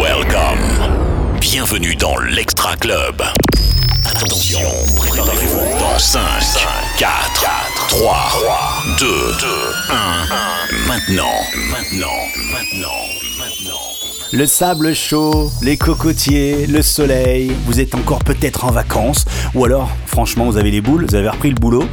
Welcome. Bienvenue dans l'Extra Club. Attention, préparez-vous dans 5, 4, 3, 2, 1. Maintenant, maintenant, maintenant, maintenant. Le sable chaud, les cocotiers, le soleil, vous êtes encore peut-être en vacances, ou alors, franchement, vous avez les boules, vous avez repris le boulot.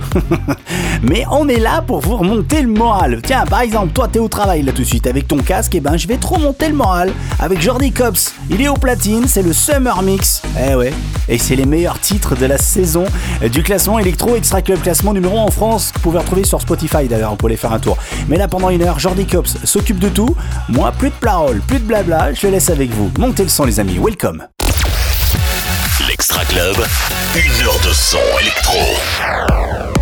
Mais on est là pour vous remonter le moral. Tiens, par exemple, toi, t'es au travail là tout de suite avec ton casque, et ben je vais te remonter le moral avec Jordi Cops. Il est au platine, c'est le Summer Mix. Eh ouais, et c'est les meilleurs titres de la saison du classement électro Extra Club classement numéro 1 en France. Vous pouvez retrouver sur Spotify d'ailleurs, vous pouvez aller faire un tour. Mais là, pendant une heure, Jordi Cops s'occupe de tout. Moi, plus de parole, plus de blabla, je laisse avec vous. Montez le son, les amis. Welcome. L'Extra Club, une heure de son électro.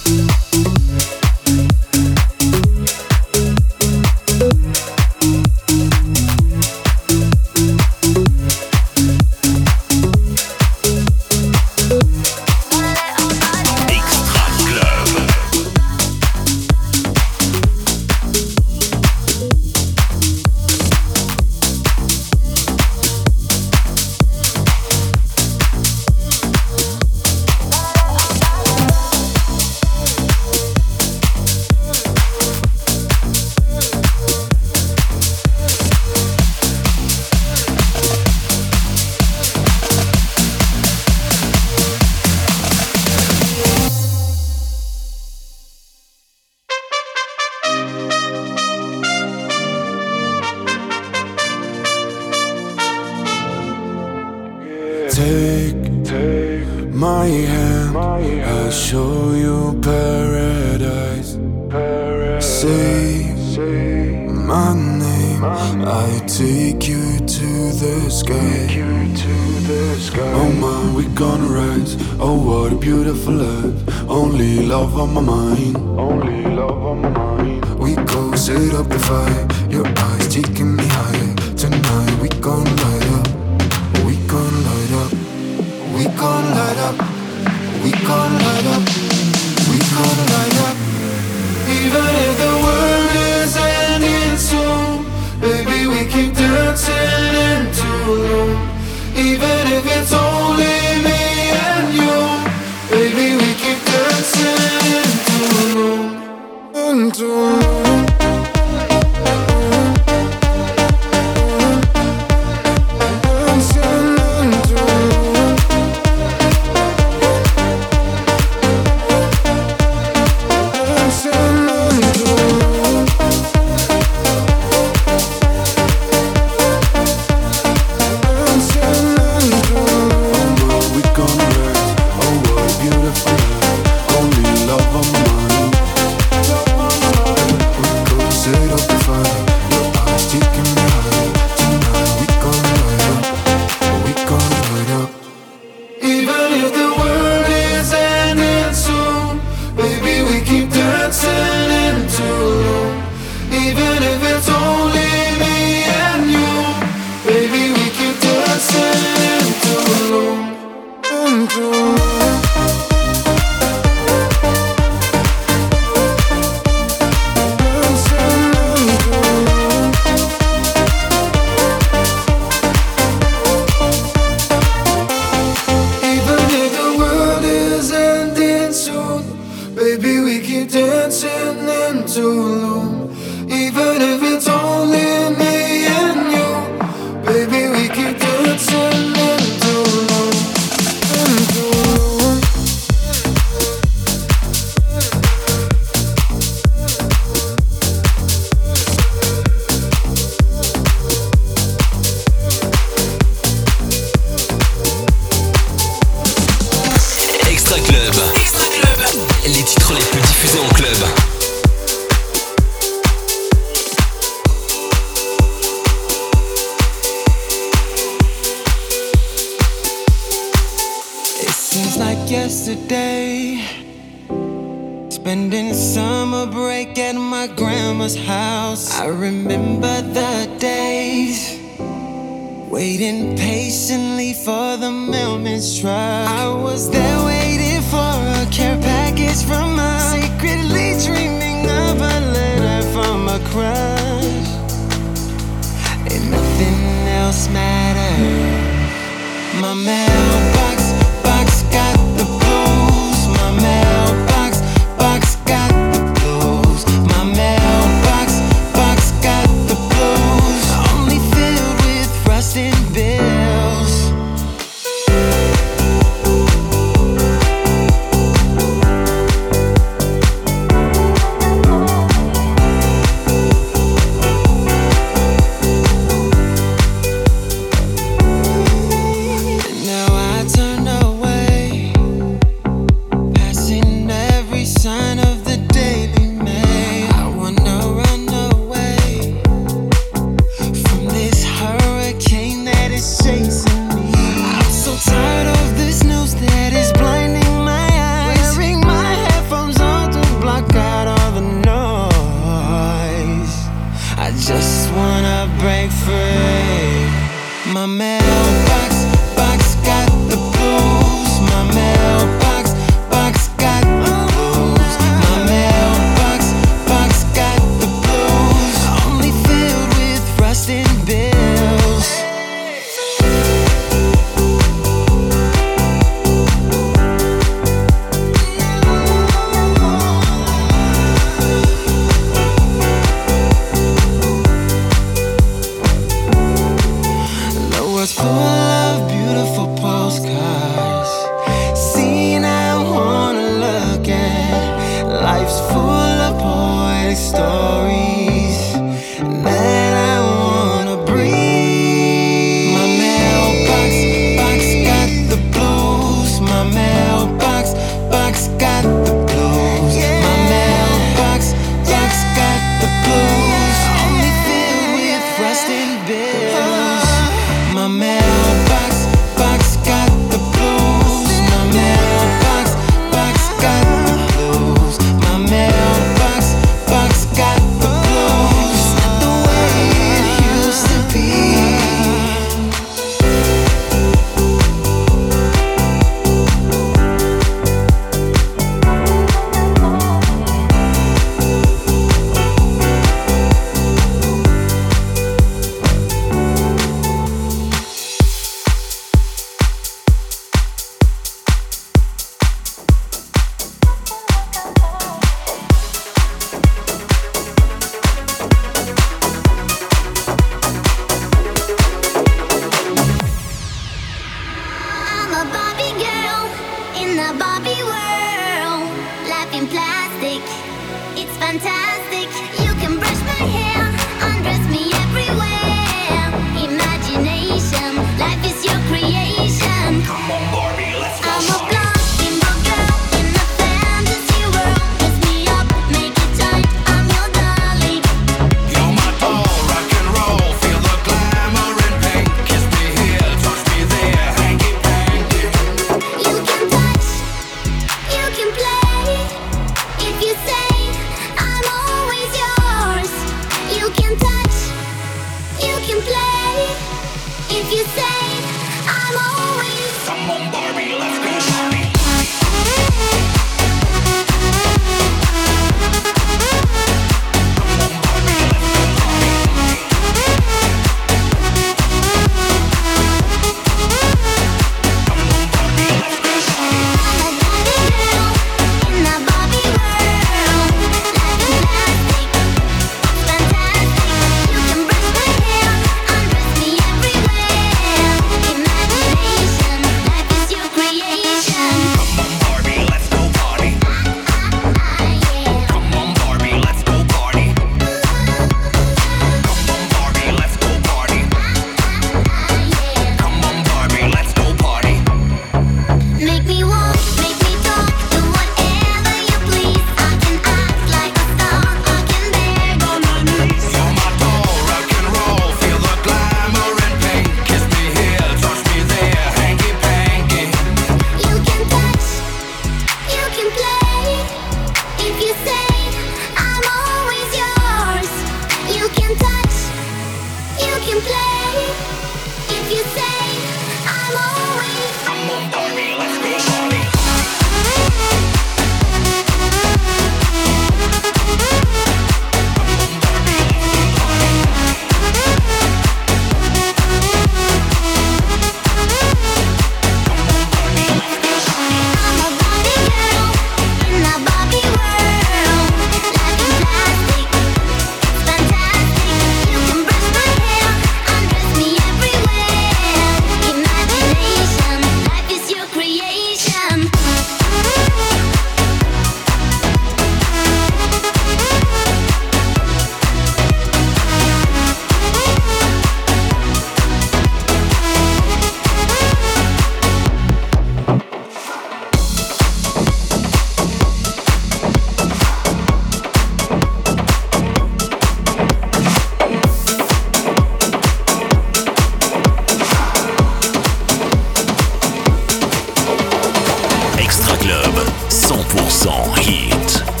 100% Hit.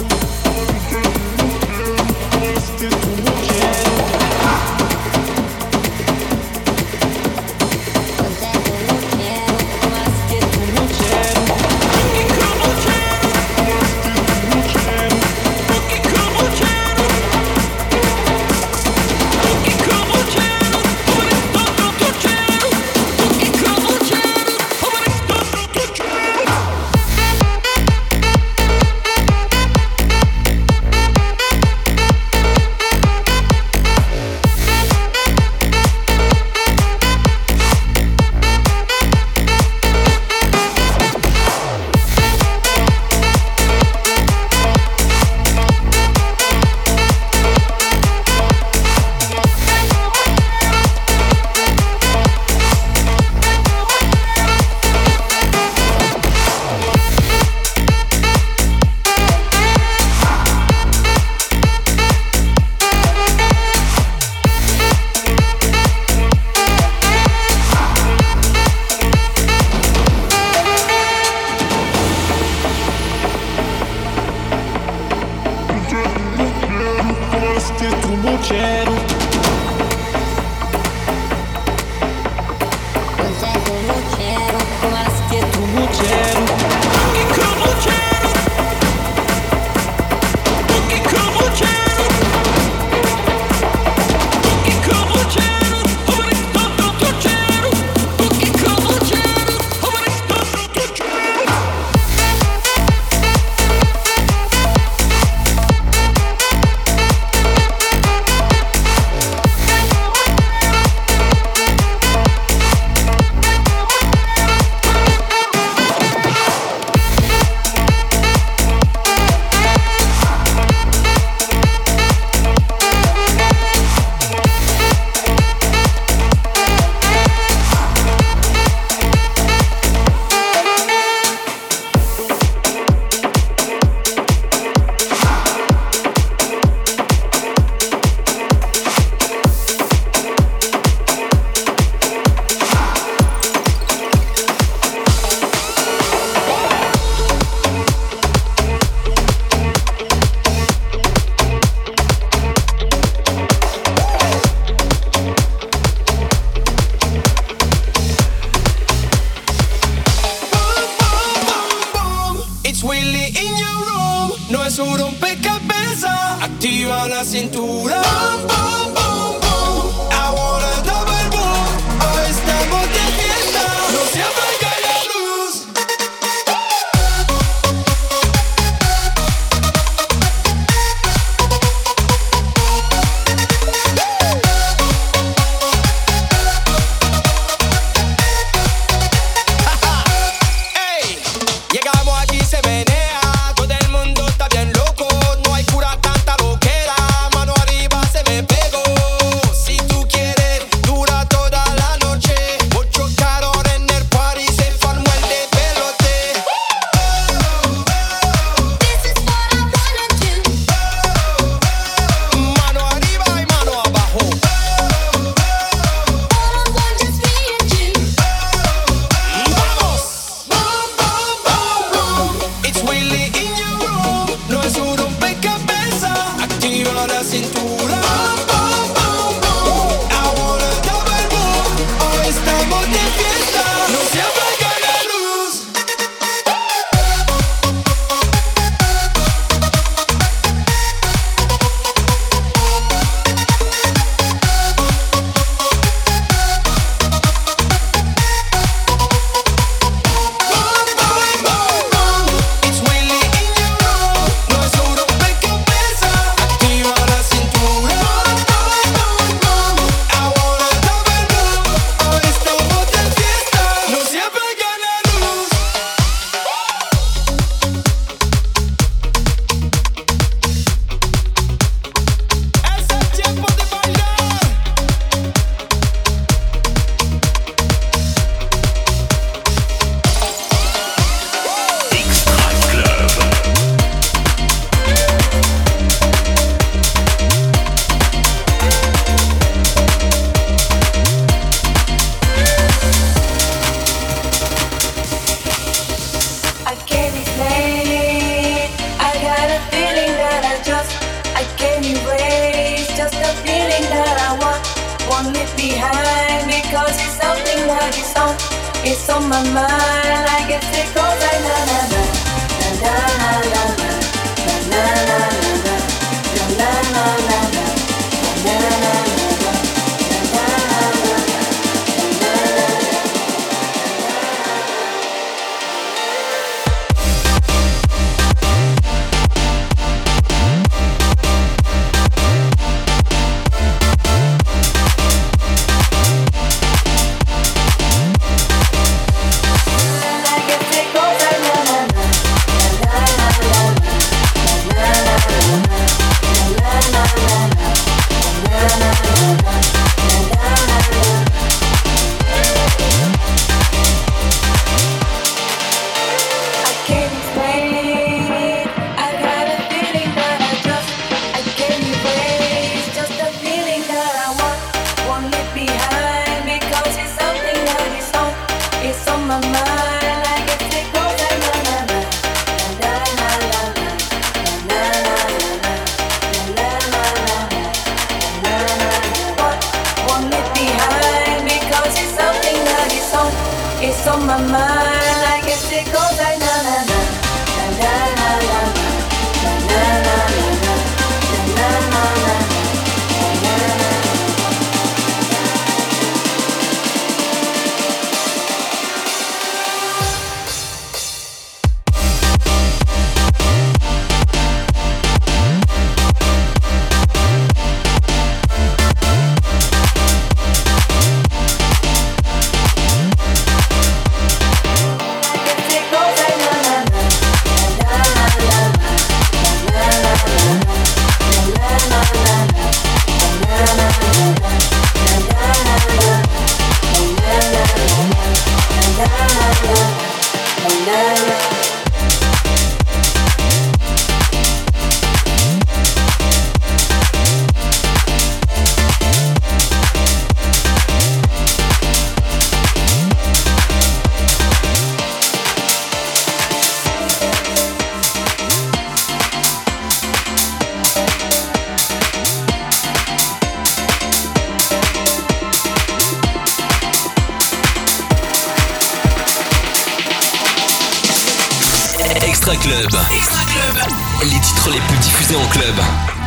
Les titres les plus diffusés en club.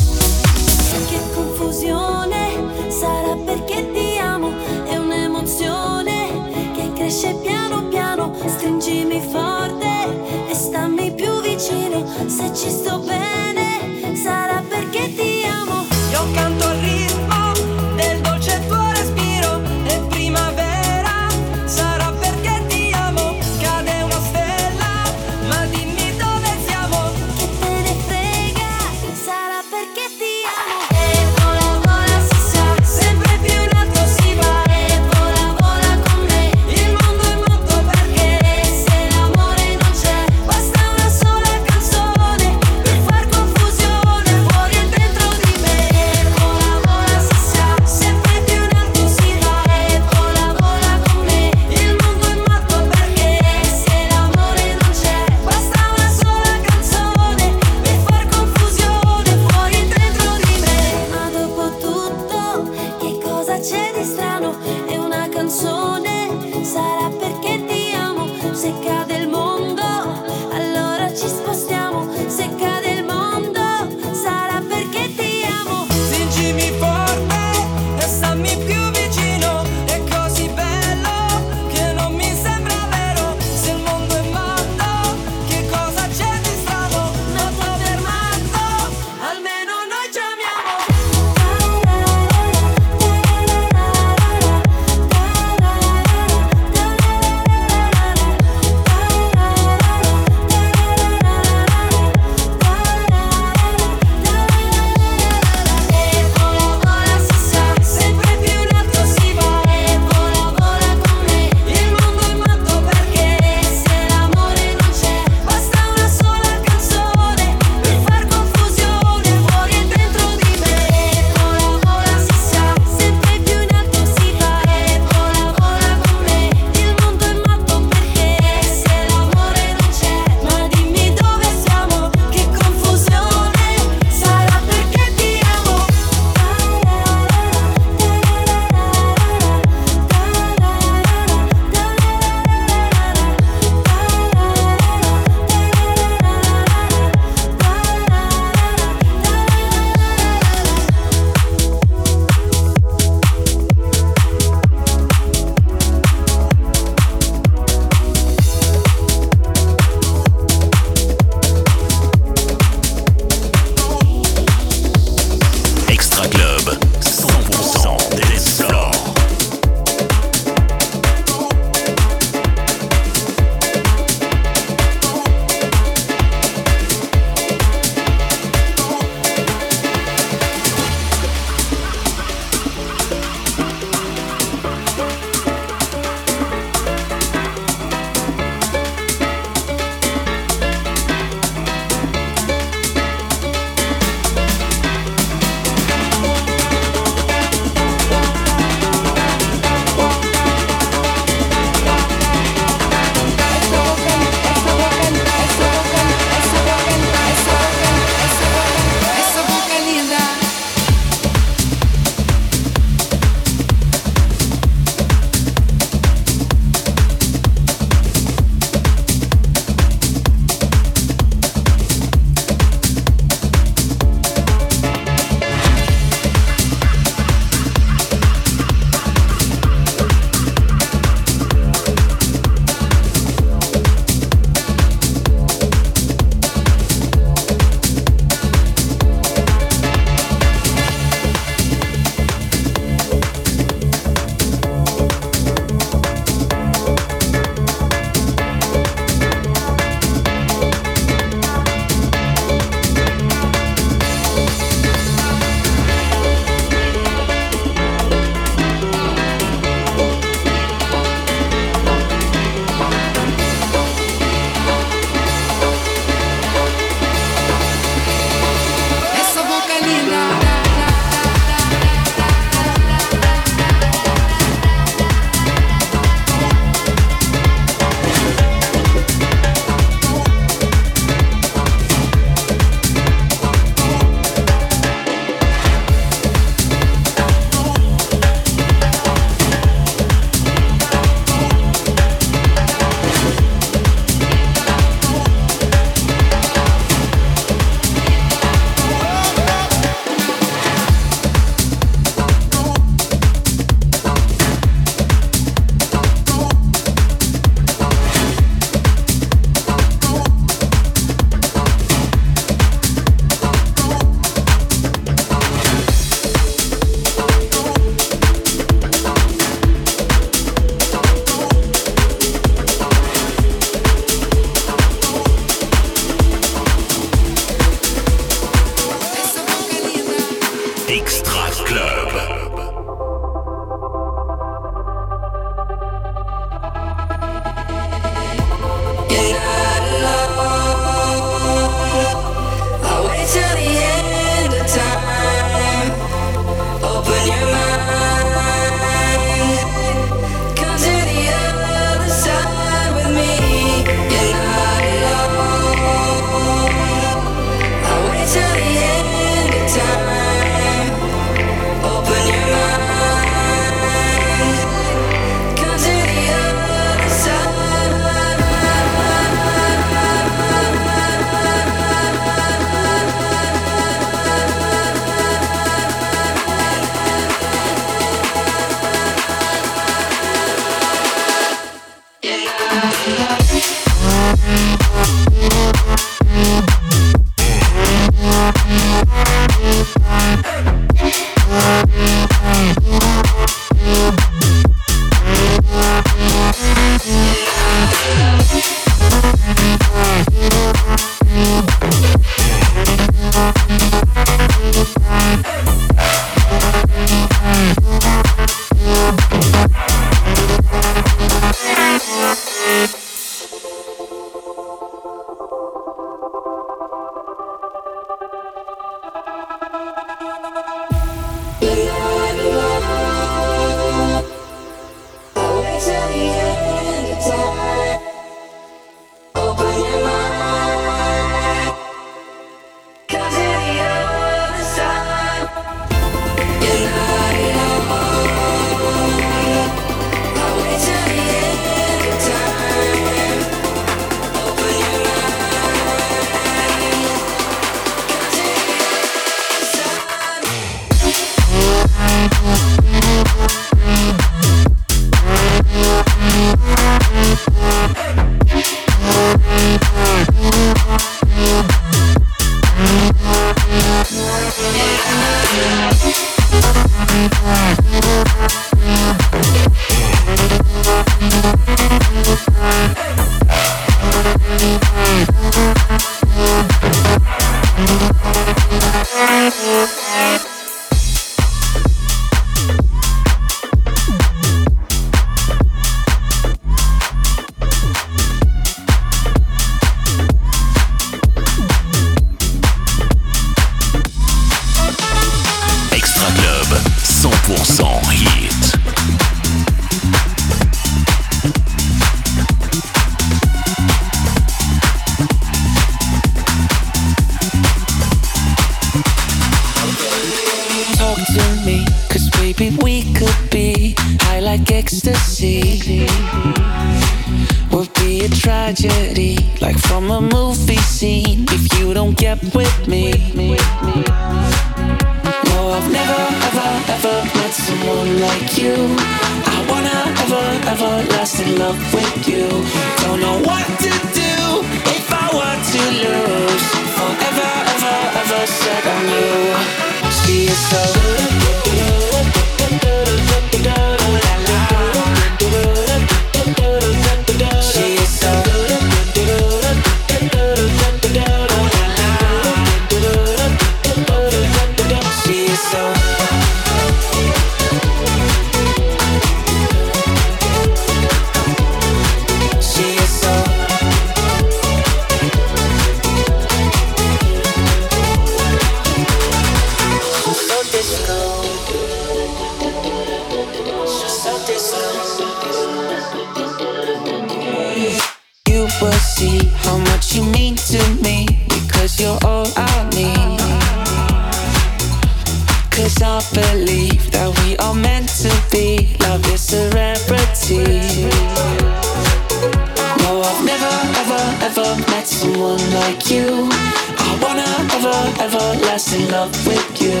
everlasting love with you.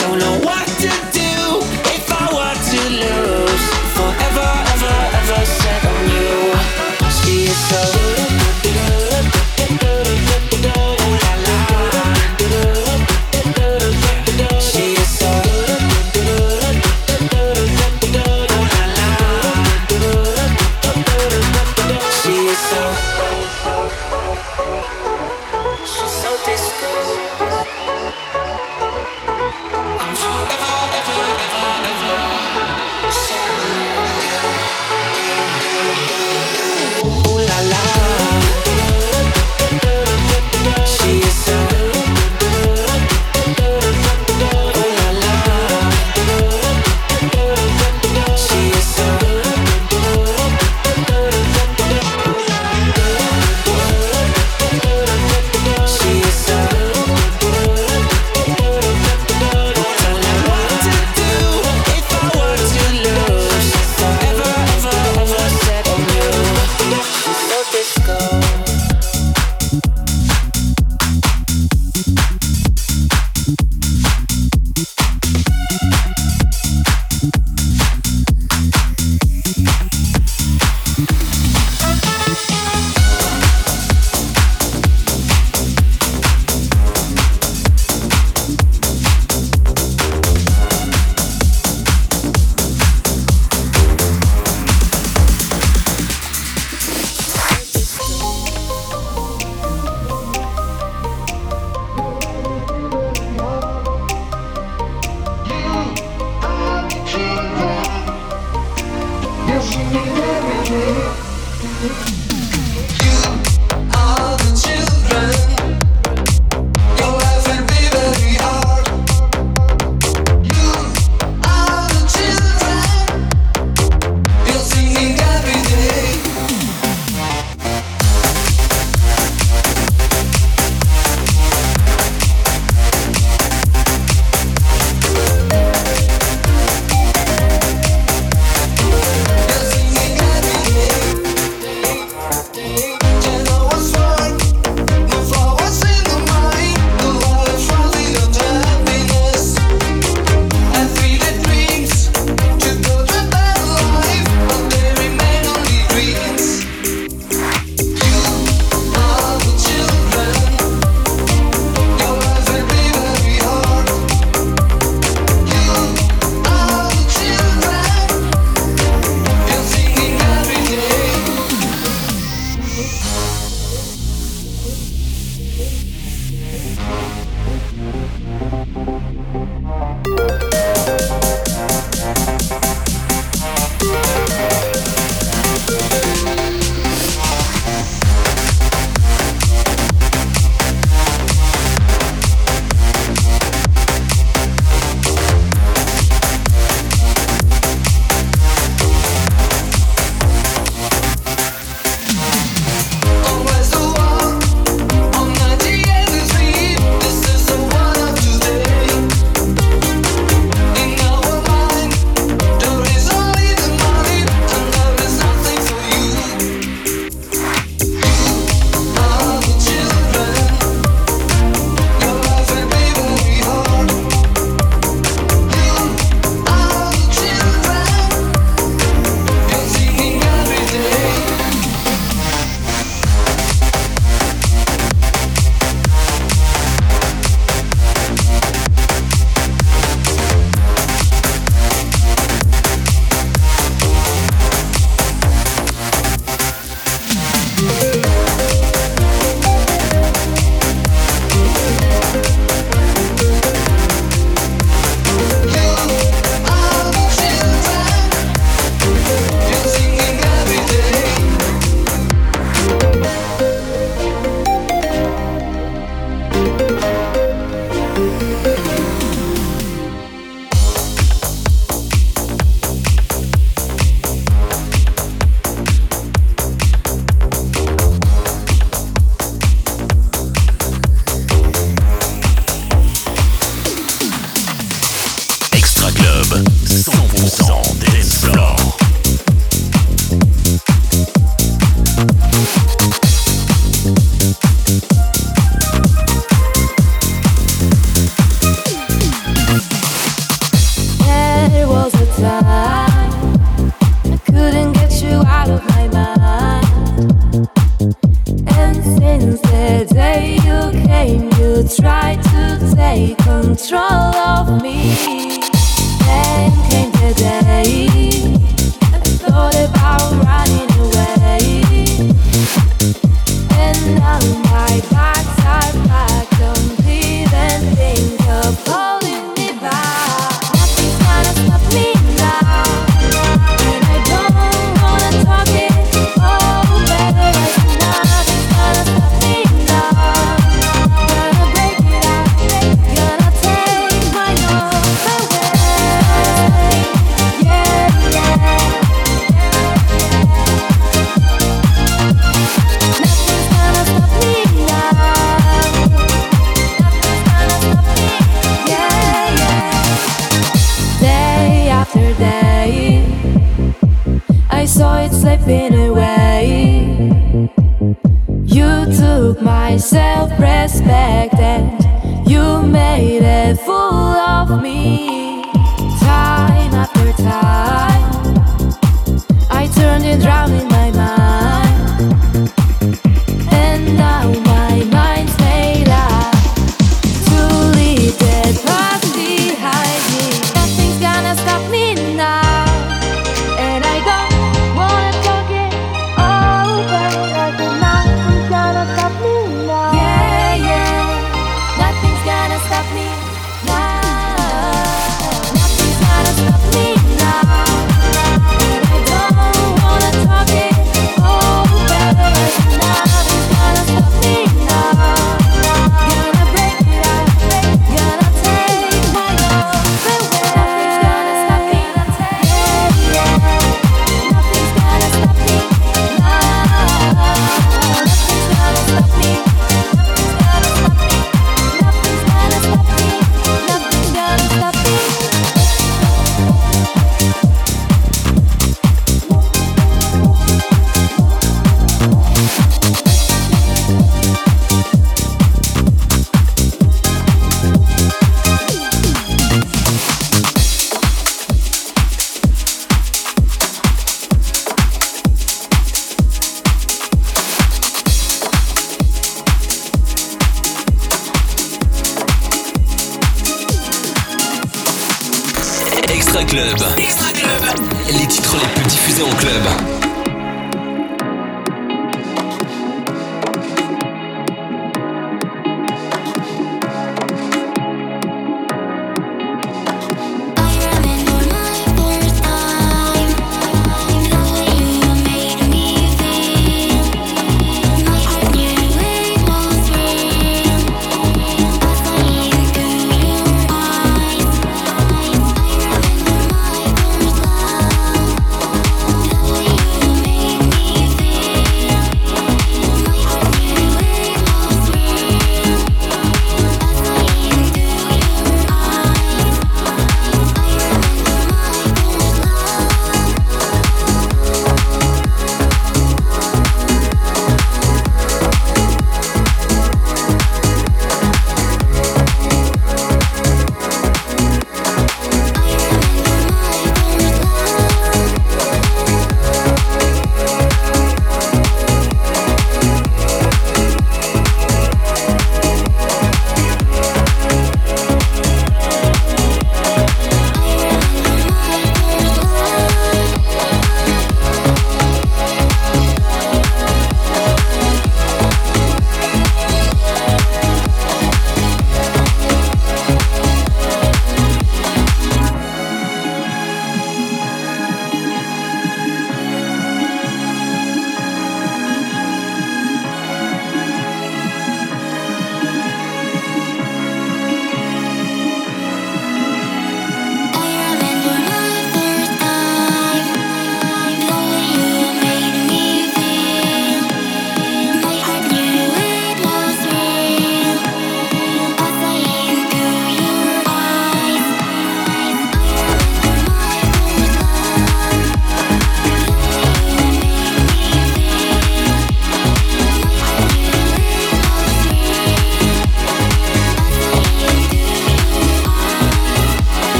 Don't know what to do if I were to lose. Forever, ever, ever set on you. She is so need everything.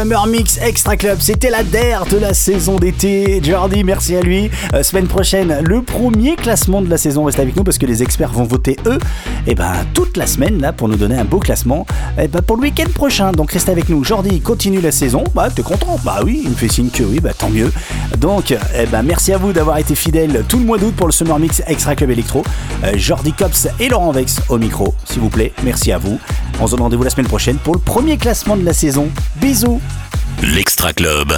Summer Mix Extra Club. C'était la DER de la saison d'été. Jordi, merci à lui. Euh, semaine prochaine, le premier classement de la saison. Reste avec nous parce que les experts vont voter eux. Et ben toute la semaine là pour nous donner un beau classement. Et ben pour le week-end prochain. Donc reste avec nous. Jordi continue la saison. Bah t'es content Bah oui, il me fait signe que oui. Bah tant mieux. Donc eh ben merci à vous d'avoir été fidèles tout le mois d'août pour le Summer Mix Extra Club Electro. Euh, Jordi Cops et Laurent Vex au micro, s'il vous plaît. Merci à vous. On se donne rendez-vous la semaine prochaine pour le premier classement de la saison. Bisous. L'Extra Club.